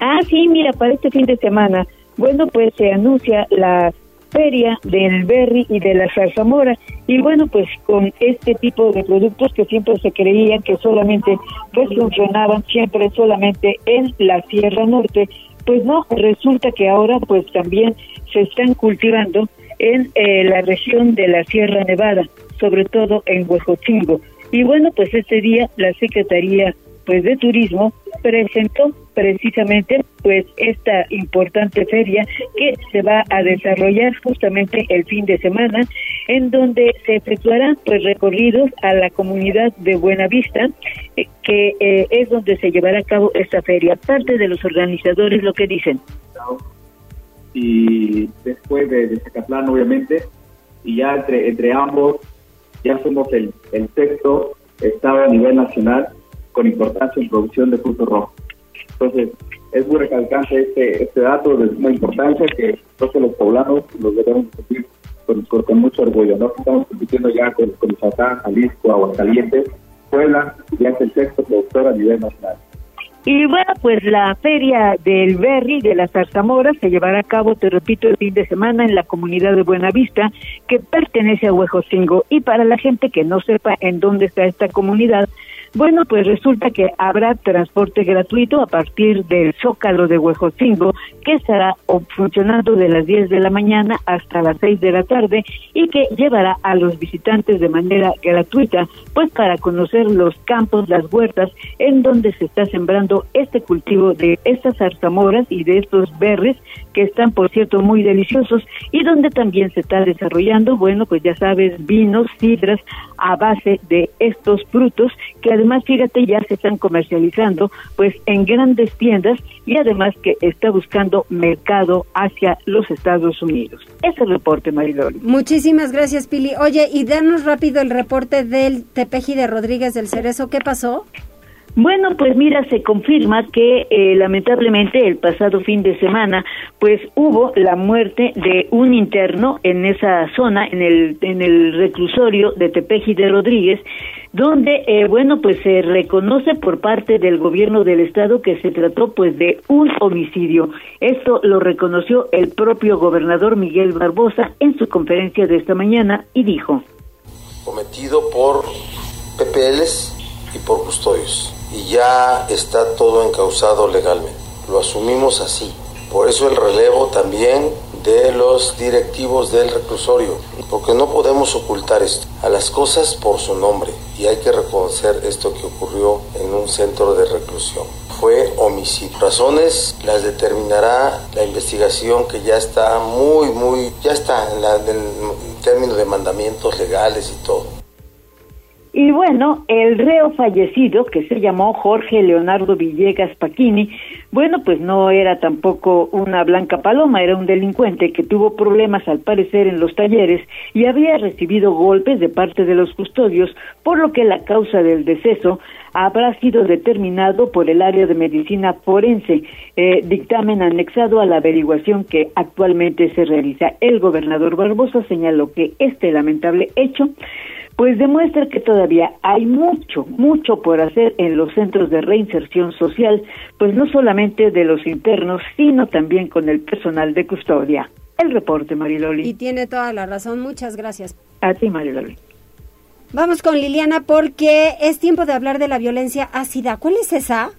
Ah, sí, mira, para este fin de semana. Bueno, pues se anuncia la feria del berry y de la zarzamora. Y bueno, pues con este tipo de productos que siempre se creían que solamente pues funcionaban siempre solamente en la Sierra Norte, pues no, resulta que ahora pues también se están cultivando en eh, la región de la Sierra Nevada, sobre todo en Huejotzingo. Y bueno, pues este día la Secretaría pues de Turismo presentó precisamente pues esta importante feria que se va a desarrollar justamente el fin de semana en donde se efectuarán pues recorridos a la comunidad de Buenavista eh, que eh, es donde se llevará a cabo esta feria parte de los organizadores lo que dicen y después de, de Zacatlán obviamente y ya entre entre ambos ya somos el, el sexto estado a nivel nacional con importancia en producción de frutos rojos. Entonces, es muy recalcante este, este dato de suma importancia que entonces los poblanos los debemos cumplir con, con, mucho orgullo. ¿no? Estamos compitiendo ya con, con Jalisco, Aguascalientes, Puebla, ya es el sexto productor a nivel nacional. Y bueno, pues la feria del Berry de la Zarzamora se llevará a cabo, te repito, el fin de semana en la comunidad de Buenavista, que pertenece a Huejotzingo. Y para la gente que no sepa en dónde está esta comunidad, bueno, pues resulta que habrá transporte gratuito a partir del Zócalo de Huejotzingo, que estará funcionando de las 10 de la mañana hasta las 6 de la tarde y que llevará a los visitantes de manera gratuita, pues para conocer los campos, las huertas, en donde se está sembrando este cultivo de estas zarzamoras y de estos berres, que están, por cierto, muy deliciosos, y donde también se está desarrollando, bueno, pues ya sabes, vinos, sidras a base de estos frutos que además, fíjate, ya se están comercializando pues en grandes tiendas y además que está buscando mercado hacia los Estados Unidos. Ese es el reporte, Mariloli. Muchísimas gracias, Pili. Oye, y danos rápido el reporte del Tepeji de Rodríguez del Cerezo. ¿Qué pasó? Bueno, pues mira, se confirma que eh, lamentablemente el pasado fin de semana, pues hubo la muerte de un interno en esa zona, en el en el reclusorio de Tepeji de Rodríguez, donde, eh, bueno, pues se reconoce por parte del gobierno del estado que se trató pues de un homicidio. Esto lo reconoció el propio gobernador Miguel Barbosa en su conferencia de esta mañana y dijo. Cometido por PPLs y por custodios y ya está todo encausado legalmente. Lo asumimos así. Por eso el relevo también de los directivos del reclusorio, porque no podemos ocultar esto, a las cosas por su nombre y hay que reconocer esto que ocurrió en un centro de reclusión. Fue homicidio. Razones las determinará la investigación que ya está muy, muy, ya está en, la, en términos de mandamientos legales y todo. Y bueno, el reo fallecido, que se llamó Jorge Leonardo Villegas Paquini, bueno, pues no era tampoco una blanca paloma, era un delincuente que tuvo problemas al parecer en los talleres y había recibido golpes de parte de los custodios, por lo que la causa del deceso habrá sido determinado por el área de medicina forense, eh, dictamen anexado a la averiguación que actualmente se realiza. El gobernador Barbosa señaló que este lamentable hecho pues demuestra que todavía hay mucho, mucho por hacer en los centros de reinserción social, pues no solamente de los internos, sino también con el personal de custodia. El reporte, Mariloli. Y tiene toda la razón. Muchas gracias. A ti, Mariloli. Vamos con Liliana porque es tiempo de hablar de la violencia ácida. ¿Cuál es esa?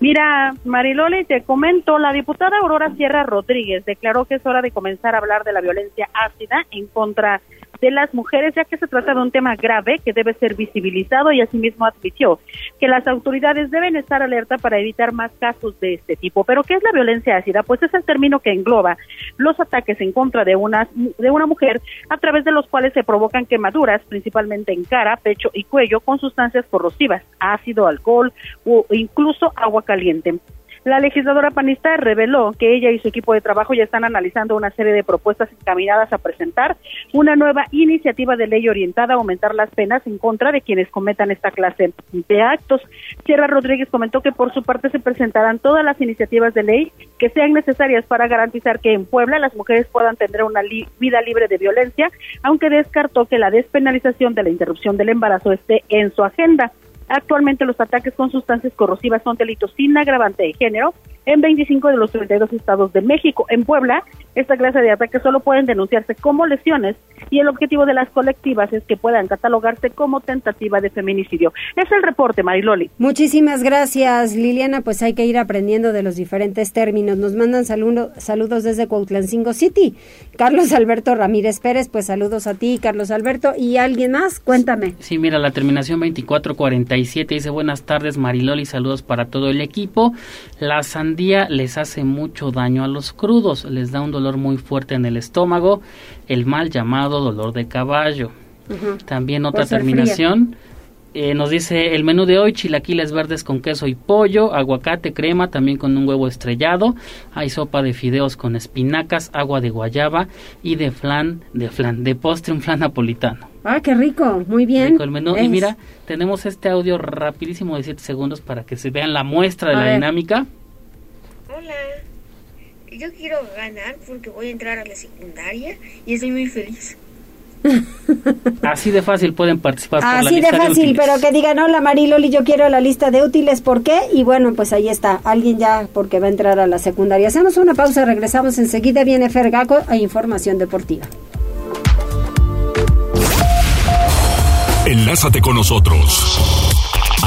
Mira, Mariloli, te comento, la diputada Aurora Sierra Rodríguez declaró que es hora de comenzar a hablar de la violencia ácida en contra de las mujeres, ya que se trata de un tema grave que debe ser visibilizado y asimismo admitió que las autoridades deben estar alerta para evitar más casos de este tipo. Pero ¿qué es la violencia ácida? Pues es el término que engloba los ataques en contra de una, de una mujer a través de los cuales se provocan quemaduras, principalmente en cara, pecho y cuello, con sustancias corrosivas, ácido, alcohol o incluso agua caliente. La legisladora panista reveló que ella y su equipo de trabajo ya están analizando una serie de propuestas encaminadas a presentar una nueva iniciativa de ley orientada a aumentar las penas en contra de quienes cometan esta clase de actos. Sierra Rodríguez comentó que por su parte se presentarán todas las iniciativas de ley que sean necesarias para garantizar que en Puebla las mujeres puedan tener una vida libre de violencia, aunque descartó que la despenalización de la interrupción del embarazo esté en su agenda. Actualmente los ataques con sustancias corrosivas son delitos sin agravante de género en 25 de los 32 estados de México. En Puebla, esta clase de ataques solo pueden denunciarse como lesiones y el objetivo de las colectivas es que puedan catalogarse como tentativa de feminicidio. Es el reporte, Mariloli. Muchísimas gracias, Liliana. Pues hay que ir aprendiendo de los diferentes términos. Nos mandan saludos desde Cuautlancingo City. Carlos Alberto Ramírez Pérez, pues saludos a ti, Carlos Alberto. ¿Y alguien más? Cuéntame. Sí, mira, la terminación 2447 dice buenas tardes, Mariloli, saludos para todo el equipo. La sandía les hace mucho daño a los crudos, les da un dolor muy fuerte en el estómago, el mal llamado dolor de caballo. También otra terminación. Eh, nos dice el menú de hoy, chilaquiles verdes con queso y pollo, aguacate, crema, también con un huevo estrellado. Hay sopa de fideos con espinacas, agua de guayaba y de flan, de flan, de postre un flan napolitano. Ah, qué rico, muy bien. el menú. Y mira, tenemos este audio rapidísimo de 7 segundos para que se vean la muestra de la dinámica. Hola, yo quiero ganar porque voy a entrar a la secundaria y estoy muy feliz. Así de fácil pueden participar. Por Así de fácil, pero que digan, hola Mariloli, yo quiero la lista de útiles, ¿por qué? Y bueno, pues ahí está, alguien ya porque va a entrar a la secundaria. Hacemos una pausa, regresamos enseguida, viene Fergaco a Información Deportiva. Enlázate con nosotros.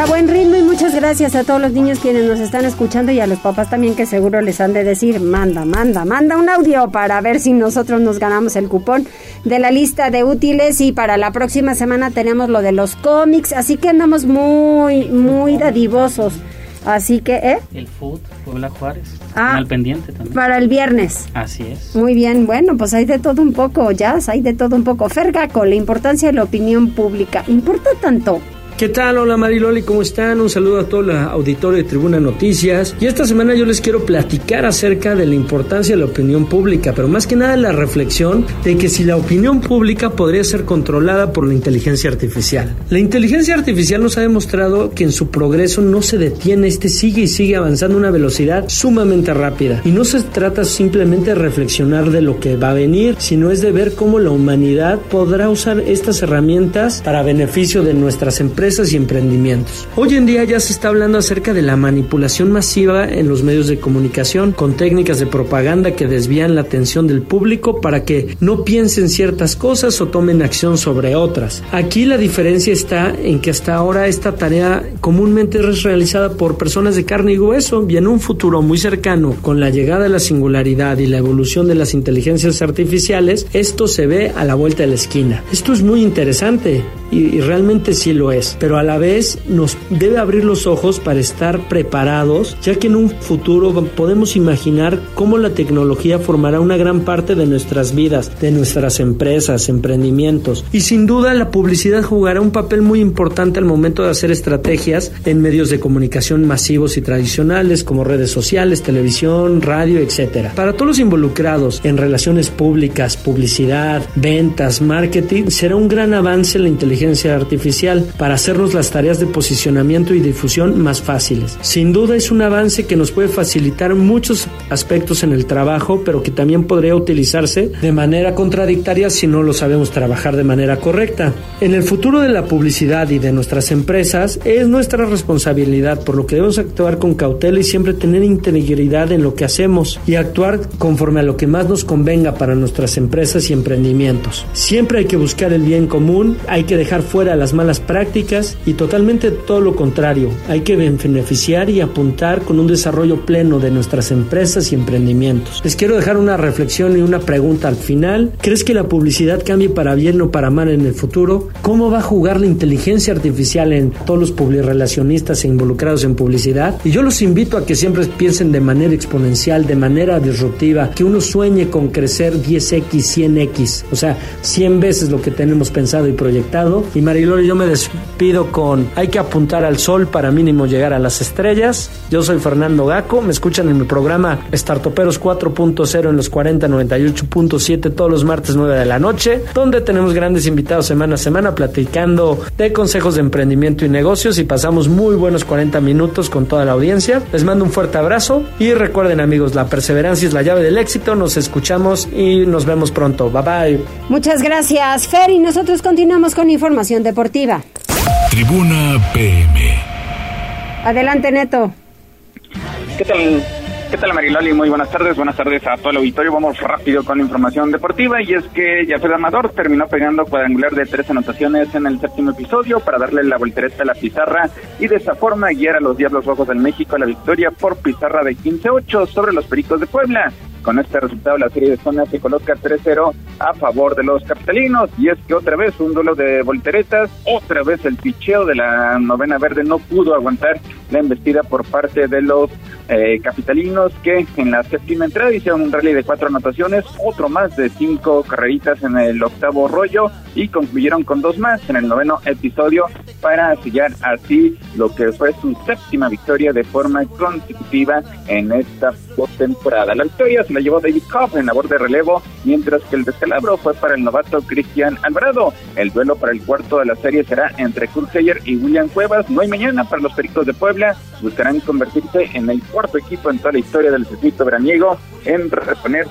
A buen ritmo y muchas gracias a todos los niños quienes nos están escuchando y a los papás también que seguro les han de decir, manda, manda, manda un audio para ver si nosotros nos ganamos el cupón de la lista de útiles y para la próxima semana tenemos lo de los cómics, así que andamos muy, muy dadivosos. Así que, ¿eh? El food, Puebla Juárez. Ah, al pendiente también. Para el viernes. Así es. Muy bien, bueno, pues hay de todo un poco, ya, hay de todo un poco. Fergaco, la importancia de la opinión pública. ¿Importa tanto? ¿Qué tal? Hola Mariloli, ¿cómo están? Un saludo a todo el auditorio de Tribuna Noticias. Y esta semana yo les quiero platicar acerca de la importancia de la opinión pública, pero más que nada la reflexión de que si la opinión pública podría ser controlada por la inteligencia artificial. La inteligencia artificial nos ha demostrado que en su progreso no se detiene, este sigue y sigue avanzando a una velocidad sumamente rápida. Y no se trata simplemente de reflexionar de lo que va a venir, sino es de ver cómo la humanidad podrá usar estas herramientas para beneficio de nuestras empresas y emprendimientos. Hoy en día ya se está hablando acerca de la manipulación masiva en los medios de comunicación con técnicas de propaganda que desvían la atención del público para que no piensen ciertas cosas o tomen acción sobre otras. Aquí la diferencia está en que hasta ahora esta tarea comúnmente es realizada por personas de carne y hueso y en un futuro muy cercano con la llegada de la singularidad y la evolución de las inteligencias artificiales, esto se ve a la vuelta de la esquina. Esto es muy interesante y, realmente sí lo es, pero a la vez nos debe abrir los ojos para estar preparados, ya que en un futuro podemos imaginar cómo la tecnología formará una gran parte de nuestras vidas, de nuestras empresas, emprendimientos. Y sin duda la publicidad jugará un papel muy importante al momento de hacer estrategias en medios de comunicación masivos y tradicionales como redes sociales, televisión, radio, etc. Para todos los involucrados en relaciones públicas, publicidad, ventas, marketing, será un gran avance la inteligencia artificial para hacernos las tareas de posicionamiento y difusión más fáciles. Sin duda es un avance que nos puede facilitar muchos aspectos en el trabajo, pero que también podría utilizarse de manera contradictoria si no lo sabemos trabajar de manera correcta. En el futuro de la publicidad y de nuestras empresas es nuestra responsabilidad, por lo que debemos actuar con cautela y siempre tener integridad en lo que hacemos y actuar conforme a lo que más nos convenga para nuestras empresas y emprendimientos. Siempre hay que buscar el bien común, hay que dejar fuera las malas prácticas y totalmente todo lo contrario. Hay que beneficiar y apuntar con un desarrollo pleno de nuestras empresas y emprendimientos. Les quiero dejar una reflexión y una pregunta al final. ¿Crees que la publicidad cambie para bien o para mal en el futuro? ¿Cómo va a jugar la inteligencia artificial en todos los publirelacionistas e involucrados en publicidad? Y yo los invito a que siempre piensen de manera exponencial, de manera disruptiva, que uno sueñe con crecer 10x, 100x, o sea, 100 veces lo que tenemos pensado y proyectado y Mariloli, yo me despido con hay que apuntar al sol para mínimo llegar a las estrellas. Yo soy Fernando Gaco, me escuchan en mi programa Startoperos 4.0 en los 4098.7 todos los martes 9 de la noche, donde tenemos grandes invitados semana a semana platicando de consejos de emprendimiento y negocios y pasamos muy buenos 40 minutos con toda la audiencia. Les mando un fuerte abrazo y recuerden amigos, la perseverancia es la llave del éxito. Nos escuchamos y nos vemos pronto. Bye bye. Muchas gracias, Fer, y nosotros continuamos con información información deportiva. Tribuna PM. Adelante, Neto. ¿Qué tal? ¿Qué tal Mariloli? Muy buenas tardes, buenas tardes a todo el auditorio. Vamos rápido con la información deportiva y es que Jafet Amador terminó pegando cuadrangular de tres anotaciones en el séptimo episodio para darle la voltereta a la pizarra y de esa forma guiar a los Diablos Rojos del México a la victoria por pizarra de 15-8 sobre los Pericos de Puebla. Con este resultado, la serie de zona se coloca 3-0 a favor de los capitalinos. Y es que otra vez un duelo de volteretas, otra vez el picheo de la novena verde no pudo aguantar la embestida por parte de los eh, capitalinos que en la séptima entrada hicieron un rally de cuatro anotaciones, otro más de cinco carreritas en el octavo rollo y concluyeron con dos más en el noveno episodio para sellar así lo que fue su séptima victoria de forma consecutiva en esta postemporada. La victoria se la llevó David Cobb en labor de relevo, mientras que el descalabro fue para el novato Cristian Alvarado. El duelo para el cuarto de la serie será entre Kurt y William Cuevas. No hay mañana para los Pericos de Puebla. Buscarán convertirse en el cuarto equipo en toda la historia del circuito veraniego en reponerse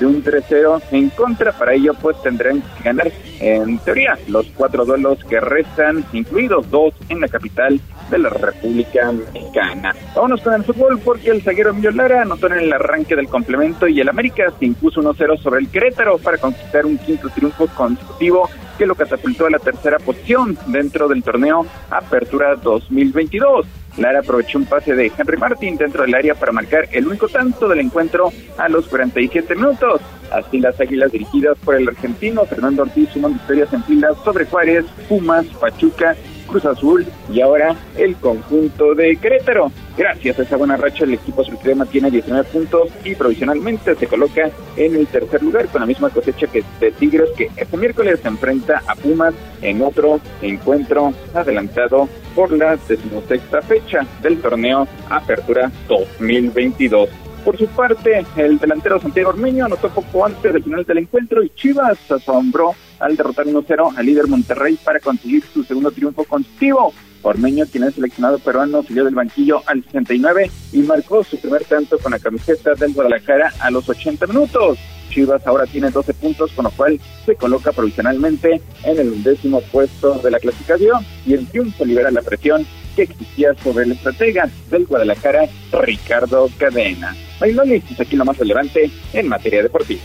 de un 3-0 en contra. Para ello, pues tendrán que ganar, en teoría, los cuatro duelos que restan, incluidos dos en la capital de la República Mexicana. Vámonos con el fútbol porque el zaguero Emilio Lara anotó en el arranque del complemento y el América se impuso 1-0 sobre el Querétaro para conquistar un quinto triunfo consecutivo que lo catapultó a la tercera posición dentro del torneo Apertura 2022. Lara aprovechó un pase de Henry Martin dentro del área para marcar el único tanto del encuentro a los 47 minutos. Así las águilas dirigidas por el argentino Fernando Ortiz suman victorias en filas sobre Juárez, Pumas, Pachuca Cruz Azul y ahora el conjunto de Querétaro. Gracias a esa buena racha, el equipo azulcrema tiene 19 puntos y provisionalmente se coloca en el tercer lugar con la misma cosecha que de Tigres, que este miércoles se enfrenta a Pumas en otro encuentro adelantado por la decimosexta fecha del torneo Apertura 2022. Por su parte, el delantero Santiago Ormeño anotó poco antes del final del encuentro y Chivas asombró al derrotar 1-0 al líder Monterrey para conseguir su segundo triunfo consecutivo. Ormeño, quien es seleccionado peruano, salió del banquillo al 69 y marcó su primer tanto con la camiseta del Guadalajara a los 80 minutos. Chivas ahora tiene 12 puntos, con lo cual se coloca provisionalmente en el undécimo puesto de la clasificación y el triunfo libera la presión que existía sobre el estratega del Guadalajara, Ricardo Cadena. Bailoli es aquí lo más relevante en materia deportiva.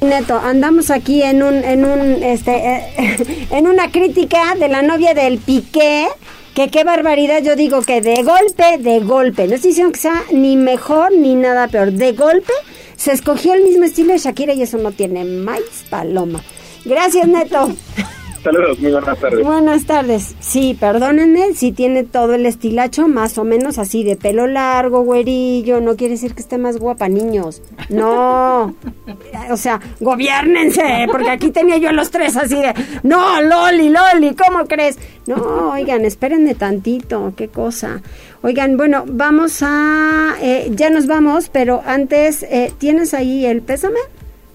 Neto, andamos aquí en un, en un, este, eh, en una crítica de la novia del Piqué, que qué barbaridad, yo digo que de golpe, de golpe, no estoy diciendo que sea ni mejor ni nada peor, de golpe se escogió el mismo estilo de Shakira y eso no tiene más paloma. Gracias, Neto. Saludos, muy buenas tardes. Buenas tardes. Sí, perdónenme, si tiene todo el estilacho, más o menos así, de pelo largo, güerillo, no quiere decir que esté más guapa, niños. No. o sea, gobiernense, porque aquí tenía yo a los tres así de, no, Loli, Loli, ¿cómo crees? No, oigan, espérenme tantito, qué cosa. Oigan, bueno, vamos a, eh, ya nos vamos, pero antes, eh, ¿tienes ahí el pésame?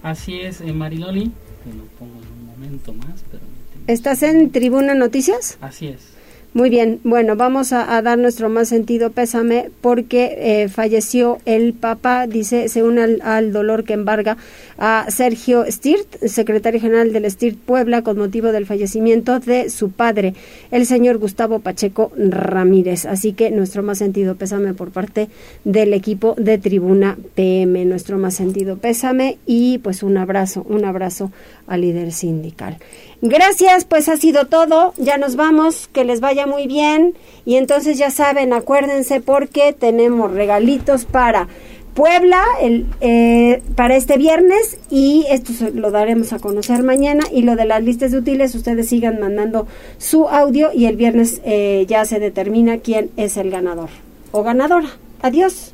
Así es, eh, Mariloli, te lo pongo en un momento más, pero ¿Estás en Tribuna Noticias? Así es. Muy bien, bueno, vamos a, dar nuestro más sentido pésame porque eh, falleció el Papa, dice, se une al, dolor que embarga a Sergio Stirt, secretario general del Stirt Puebla, con motivo del fallecimiento de su padre, el señor Gustavo Pacheco Ramírez. Así que nuestro más sentido pésame por parte del equipo de Tribuna PM, nuestro más sentido pésame y pues un abrazo, un abrazo al líder sindical. Gracias, pues ha sido todo. Ya nos vamos, que les vaya muy bien. Y entonces ya saben, acuérdense porque tenemos regalitos para Puebla el, eh, para este viernes y esto lo daremos a conocer mañana y lo de las listas útiles ustedes sigan mandando su audio y el viernes eh, ya se determina quién es el ganador o ganadora. Adiós.